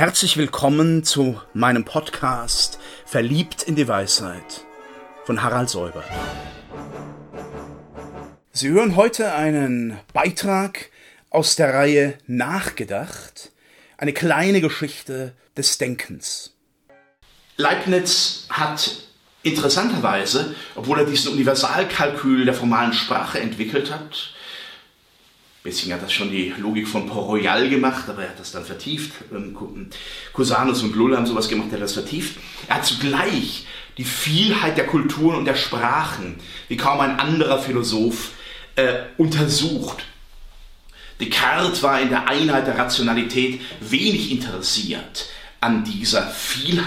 Herzlich willkommen zu meinem Podcast Verliebt in die Weisheit von Harald Säuber. Sie hören heute einen Beitrag aus der Reihe Nachgedacht, eine kleine Geschichte des Denkens. Leibniz hat interessanterweise, obwohl er diesen Universalkalkül der formalen Sprache entwickelt hat, Bisschen hat das schon die Logik von Port Royal gemacht, aber er hat das dann vertieft. Ähm, Cusanus und Lull haben sowas gemacht, er hat das vertieft. Er hat zugleich die Vielheit der Kulturen und der Sprachen, wie kaum ein anderer Philosoph, äh, untersucht. Descartes war in der Einheit der Rationalität wenig interessiert an dieser Vielheit.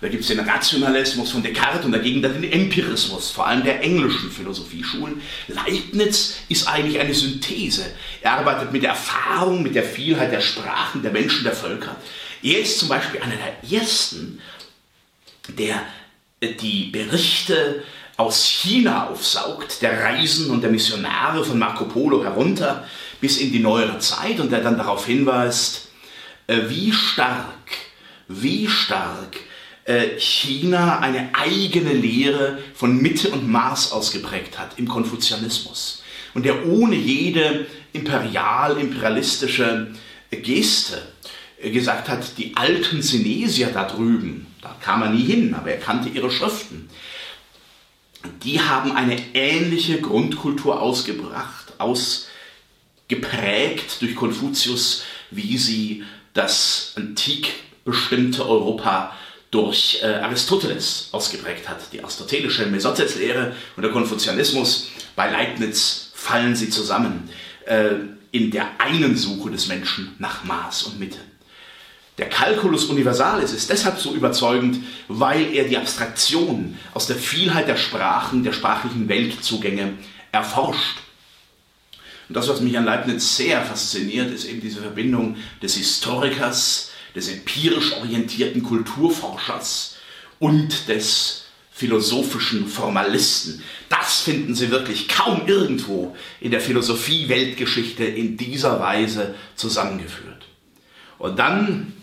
Da gibt es den Rationalismus von Descartes und dagegen dann den Empirismus, vor allem der englischen Philosophieschulen. Leibniz ist eigentlich eine Synthese. Er arbeitet mit der Erfahrung, mit der Vielheit der Sprachen, der Menschen, der Völker. Er ist zum Beispiel einer der ersten, der äh, die Berichte aus China aufsaugt, der Reisen und der Missionare von Marco Polo herunter bis in die neuere Zeit und der dann darauf hinweist, äh, wie stark, wie stark China eine eigene Lehre von Mitte und Maß ausgeprägt hat im Konfuzianismus. Und der ohne jede imperial-imperialistische Geste äh, gesagt hat, die alten Sinesier da drüben, da kam er nie hin, aber er kannte ihre Schriften, die haben eine ähnliche Grundkultur ausgebracht, ausgeprägt durch Konfuzius, wie sie das antik bestimmte Europa durch äh, Aristoteles ausgeprägt hat. Die aristotelische Mesotes-Lehre und der Konfuzianismus, bei Leibniz fallen sie zusammen äh, in der einen Suche des Menschen nach Maß und Mitte. Der Calculus Universalis ist deshalb so überzeugend, weil er die Abstraktion aus der Vielheit der Sprachen, der sprachlichen Weltzugänge erforscht. Und das, was mich an Leibniz sehr fasziniert, ist eben diese Verbindung des Historikers, des empirisch orientierten Kulturforschers und des philosophischen Formalisten. Das finden Sie wirklich kaum irgendwo in der Philosophie-Weltgeschichte in dieser Weise zusammengeführt. Und dann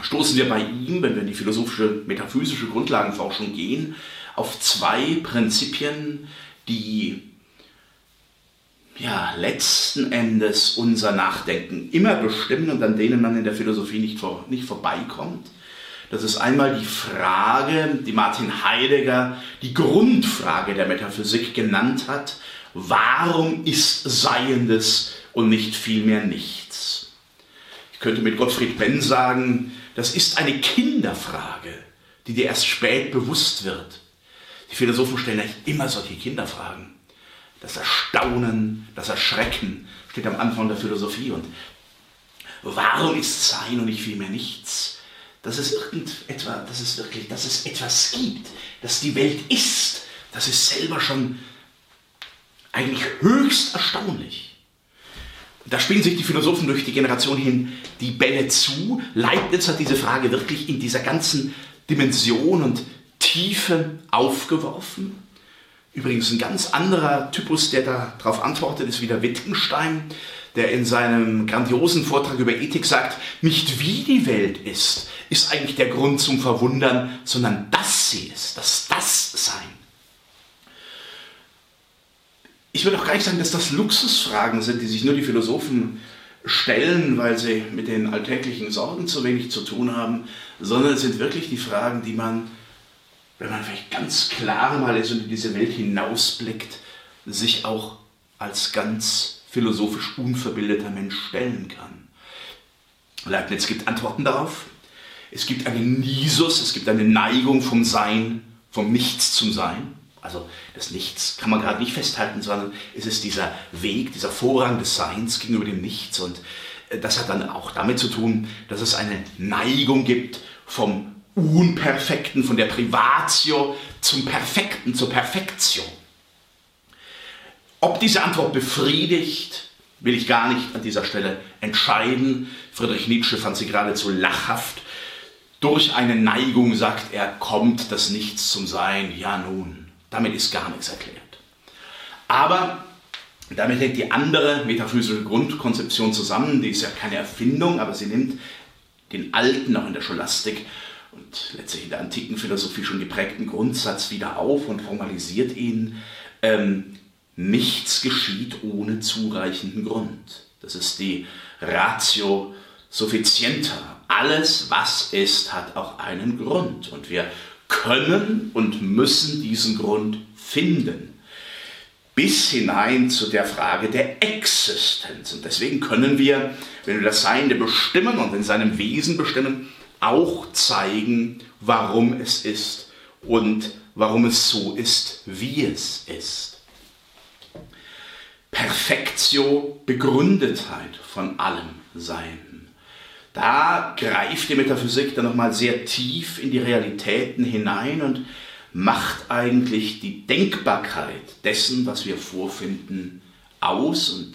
stoßen wir bei ihm, wenn wir in die philosophische, metaphysische Grundlagenforschung gehen, auf zwei Prinzipien, die ja, letzten Endes unser Nachdenken immer bestimmen und an denen man in der Philosophie nicht, vor, nicht vorbeikommt. Das ist einmal die Frage, die Martin Heidegger die Grundfrage der Metaphysik genannt hat. Warum ist Seiendes und nicht vielmehr nichts? Ich könnte mit Gottfried Benn sagen, das ist eine Kinderfrage, die dir erst spät bewusst wird. Die Philosophen stellen eigentlich immer solche Kinderfragen das Erstaunen, das Erschrecken steht am Anfang der Philosophie. Und warum ist Sein und nicht vielmehr nichts? Dass es irgendetwas, dass es wirklich, dass es etwas gibt, dass die Welt ist, das ist selber schon eigentlich höchst erstaunlich. Da spielen sich die Philosophen durch die Generation hin die Bälle zu. Leibniz hat diese Frage wirklich in dieser ganzen Dimension und Tiefe aufgeworfen. Übrigens ein ganz anderer Typus, der darauf antwortet, ist wieder Wittgenstein, der in seinem grandiosen Vortrag über Ethik sagt, nicht wie die Welt ist, ist eigentlich der Grund zum Verwundern, sondern dass sie ist, dass das Sein. Ich würde auch gar nicht sagen, dass das Luxusfragen sind, die sich nur die Philosophen stellen, weil sie mit den alltäglichen Sorgen zu wenig zu tun haben, sondern es sind wirklich die Fragen, die man wenn man vielleicht ganz klar mal ist und in diese Welt hinausblickt, sich auch als ganz philosophisch unverbildeter Mensch stellen kann. Leibniz gibt Antworten darauf. Es gibt einen Nisus, es gibt eine Neigung vom Sein, vom Nichts zum Sein. Also das Nichts kann man gerade nicht festhalten, sondern es ist dieser Weg, dieser Vorrang des Seins gegenüber dem Nichts. Und äh, das hat dann auch damit zu tun, dass es eine Neigung gibt vom Unperfekten, von der Privatio zum Perfekten, zur Perfektio. Ob diese Antwort befriedigt, will ich gar nicht an dieser Stelle entscheiden. Friedrich Nietzsche fand sie geradezu lachhaft. Durch eine Neigung sagt er, kommt das Nichts zum Sein. Ja nun, damit ist gar nichts erklärt. Aber damit hängt die andere metaphysische Grundkonzeption zusammen, die ist ja keine Erfindung, aber sie nimmt den alten, auch in der Scholastik und letztlich in der antiken Philosophie schon geprägten Grundsatz wieder auf und formalisiert ihn. Ähm, nichts geschieht ohne zureichenden Grund. Das ist die Ratio Sufficienta. Alles, was ist, hat auch einen Grund. Und wir können und müssen diesen Grund finden. Bis hinein zu der Frage der Existenz. Und deswegen können wir, wenn wir das Seiende bestimmen und in seinem Wesen bestimmen, auch zeigen, warum es ist und warum es so ist, wie es ist. Perfektio, Begründetheit von allem Sein. Da greift die Metaphysik dann nochmal sehr tief in die Realitäten hinein und macht eigentlich die Denkbarkeit dessen, was wir vorfinden, aus und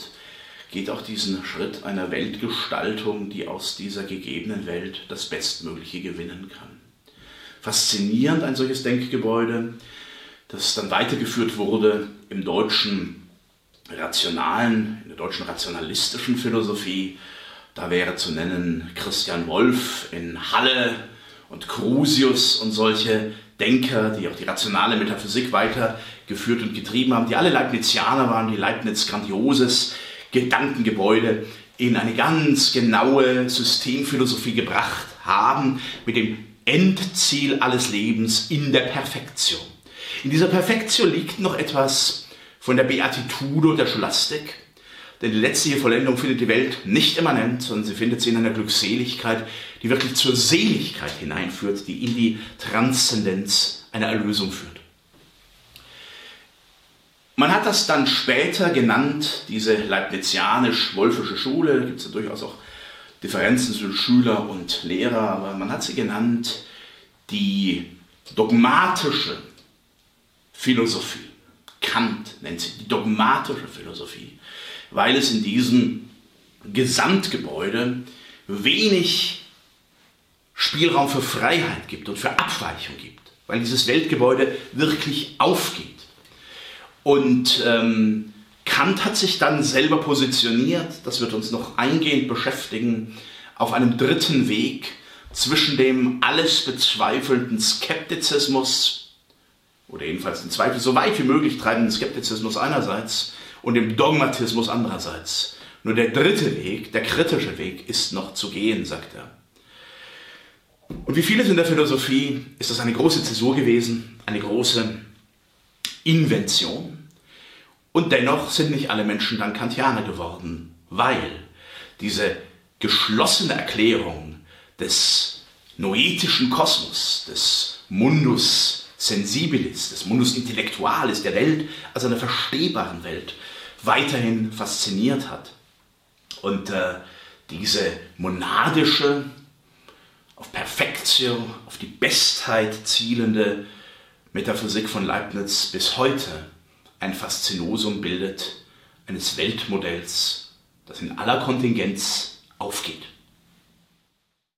geht auch diesen Schritt einer Weltgestaltung, die aus dieser gegebenen Welt das Bestmögliche gewinnen kann. Faszinierend ein solches Denkgebäude, das dann weitergeführt wurde im deutschen rationalen, in der deutschen rationalistischen Philosophie. Da wäre zu nennen Christian Wolff in Halle und Crusius und solche Denker, die auch die rationale Metaphysik weitergeführt und getrieben haben, die alle Leibnizianer waren, die Leibniz grandioses Gedankengebäude in eine ganz genaue Systemphilosophie gebracht haben, mit dem Endziel alles Lebens in der Perfektion. In dieser Perfektion liegt noch etwas von der Beatitudo der Scholastik, denn die letztliche Vollendung findet die Welt nicht immanent, sondern sie findet sie in einer Glückseligkeit, die wirklich zur Seligkeit hineinführt, die in die Transzendenz einer Erlösung führt. Man hat das dann später genannt, diese leibnizianisch-wolfische Schule, da gibt es ja durchaus auch Differenzen zwischen Schüler und Lehrer, aber man hat sie genannt die dogmatische Philosophie. Kant nennt sie die dogmatische Philosophie, weil es in diesem Gesamtgebäude wenig Spielraum für Freiheit gibt und für Abweichung gibt, weil dieses Weltgebäude wirklich aufgeht. Und ähm, Kant hat sich dann selber positioniert, das wird uns noch eingehend beschäftigen, auf einem dritten Weg zwischen dem alles bezweifelnden Skeptizismus oder jedenfalls den Zweifel so weit wie möglich treibenden Skeptizismus einerseits und dem Dogmatismus andererseits. Nur der dritte Weg, der kritische Weg, ist noch zu gehen, sagt er. Und wie vieles in der Philosophie ist das eine große Zäsur gewesen, eine große Invention. Und dennoch sind nicht alle Menschen dann Kantianer geworden, weil diese geschlossene Erklärung des noetischen Kosmos, des Mundus sensibilis, des Mundus intellectualis, der Welt als einer verstehbaren Welt, weiterhin fasziniert hat. Und äh, diese monadische, auf Perfektio, auf die Bestheit zielende Metaphysik von Leibniz bis heute ein Faszinosum bildet eines Weltmodells, das in aller Kontingenz aufgeht.